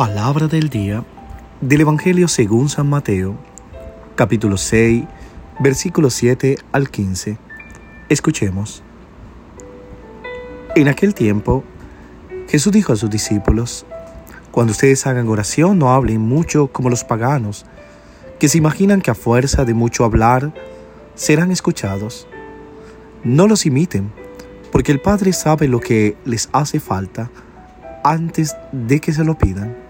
Palabra del día del Evangelio según San Mateo, capítulo 6, versículos 7 al 15. Escuchemos. En aquel tiempo, Jesús dijo a sus discípulos, Cuando ustedes hagan oración no hablen mucho como los paganos, que se imaginan que a fuerza de mucho hablar serán escuchados. No los imiten, porque el Padre sabe lo que les hace falta antes de que se lo pidan.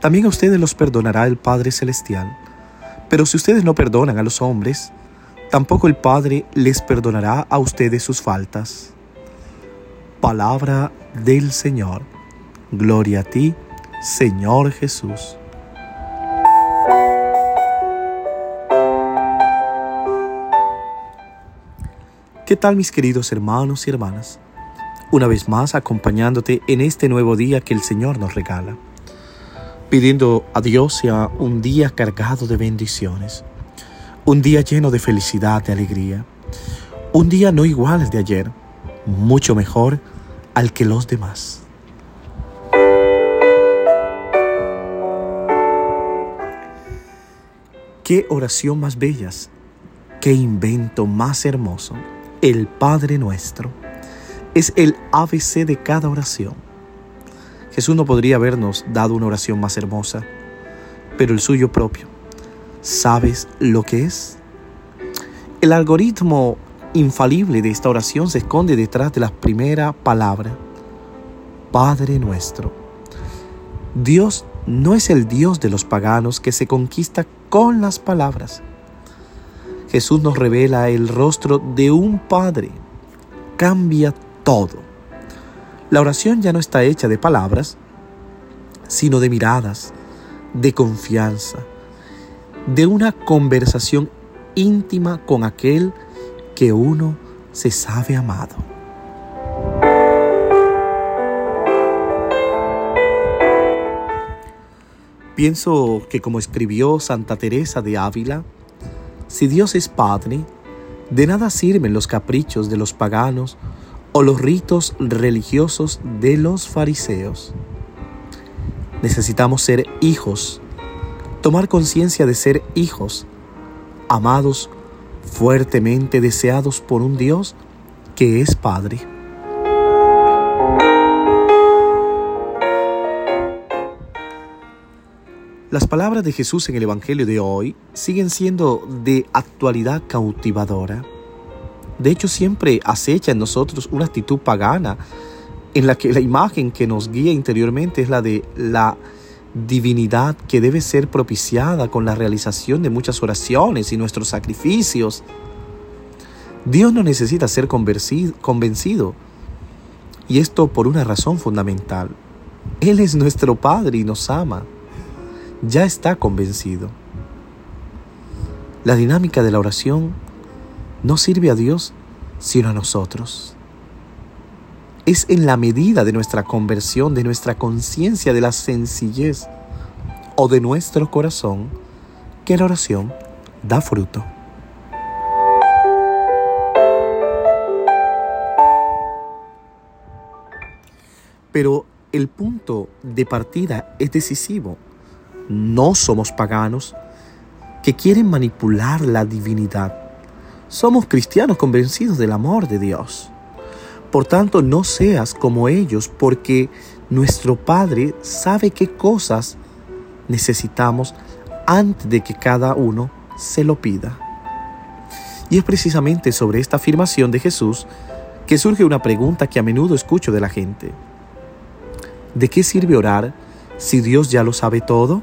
también a ustedes los perdonará el Padre Celestial. Pero si ustedes no perdonan a los hombres, tampoco el Padre les perdonará a ustedes sus faltas. Palabra del Señor. Gloria a ti, Señor Jesús. ¿Qué tal mis queridos hermanos y hermanas? Una vez más acompañándote en este nuevo día que el Señor nos regala pidiendo a Dios sea un día cargado de bendiciones, un día lleno de felicidad, de alegría, un día no igual al de ayer, mucho mejor al que los demás. Qué oración más bellas, qué invento más hermoso, el Padre nuestro. Es el ABC de cada oración Jesús no podría habernos dado una oración más hermosa, pero el suyo propio. ¿Sabes lo que es? El algoritmo infalible de esta oración se esconde detrás de la primera palabra, Padre nuestro. Dios no es el Dios de los paganos que se conquista con las palabras. Jesús nos revela el rostro de un Padre. Cambia todo. La oración ya no está hecha de palabras, sino de miradas, de confianza, de una conversación íntima con aquel que uno se sabe amado. Pienso que como escribió Santa Teresa de Ávila, si Dios es Padre, de nada sirven los caprichos de los paganos o los ritos religiosos de los fariseos. Necesitamos ser hijos, tomar conciencia de ser hijos, amados, fuertemente deseados por un Dios que es Padre. Las palabras de Jesús en el Evangelio de hoy siguen siendo de actualidad cautivadora. De hecho, siempre acecha en nosotros una actitud pagana en la que la imagen que nos guía interiormente es la de la divinidad que debe ser propiciada con la realización de muchas oraciones y nuestros sacrificios. Dios no necesita ser convencido, y esto por una razón fundamental. Él es nuestro Padre y nos ama. Ya está convencido. La dinámica de la oración no sirve a Dios, sino a nosotros. Es en la medida de nuestra conversión, de nuestra conciencia, de la sencillez o de nuestro corazón, que la oración da fruto. Pero el punto de partida es decisivo. No somos paganos que quieren manipular la divinidad somos cristianos convencidos del amor de Dios. Por tanto, no seas como ellos, porque nuestro Padre sabe qué cosas necesitamos antes de que cada uno se lo pida. Y es precisamente sobre esta afirmación de Jesús que surge una pregunta que a menudo escucho de la gente. ¿De qué sirve orar si Dios ya lo sabe todo?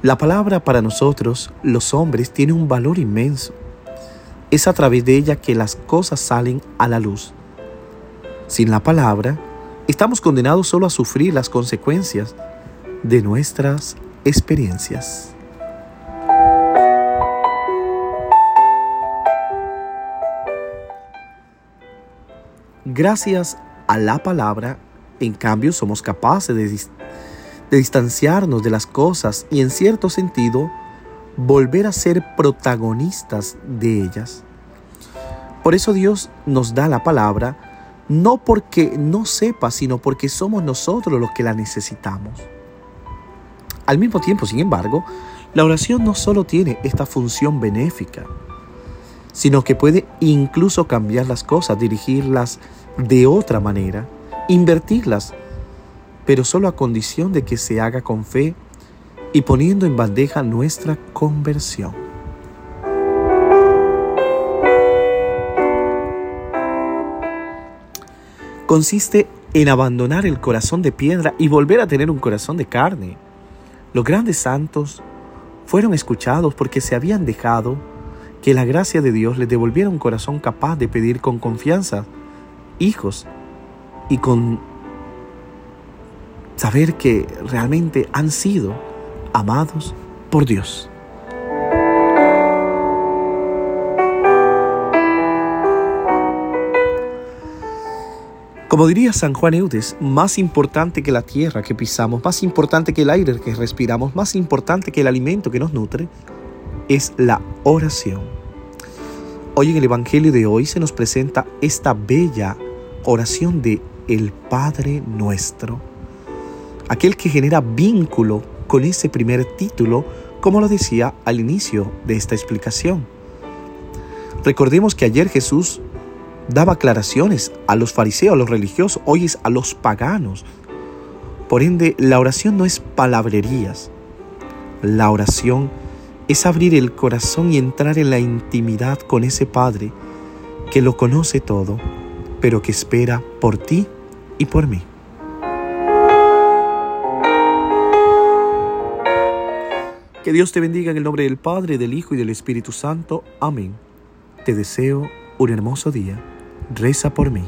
La palabra para nosotros, los hombres, tiene un valor inmenso. Es a través de ella que las cosas salen a la luz. Sin la palabra, estamos condenados solo a sufrir las consecuencias de nuestras experiencias. Gracias a la palabra, en cambio, somos capaces de, de, distanciarnos de las cosas y en cierto sentido volver a ser protagonistas de ellas. Por eso Dios nos da la palabra, no porque no sepa, sino porque somos nosotros los que la necesitamos. Al mismo tiempo, sin embargo, la oración no solo tiene esta función benéfica, sino que puede incluso cambiar las cosas, dirigirlas de otra manera, invertirlas, pero solo a condición de que se haga con fe y poniendo en bandeja nuestra conversión. Consiste en abandonar el corazón de piedra y volver a tener un corazón de carne. Los grandes santos fueron escuchados porque se habían dejado que la gracia de Dios les devolviera un corazón capaz de pedir con confianza hijos y con saber que realmente han sido amados por Dios. Como diría San Juan Eudes, más importante que la tierra que pisamos, más importante que el aire que respiramos, más importante que el alimento que nos nutre, es la oración. Hoy en el Evangelio de hoy se nos presenta esta bella oración de el Padre nuestro, aquel que genera vínculo con ese primer título, como lo decía al inicio de esta explicación. Recordemos que ayer Jesús daba aclaraciones a los fariseos, a los religiosos, hoy es a los paganos. Por ende, la oración no es palabrerías. La oración es abrir el corazón y entrar en la intimidad con ese Padre que lo conoce todo, pero que espera por ti y por mí. Que Dios te bendiga en el nombre del Padre, del Hijo y del Espíritu Santo. Amén. Te deseo un hermoso día. Reza por mí.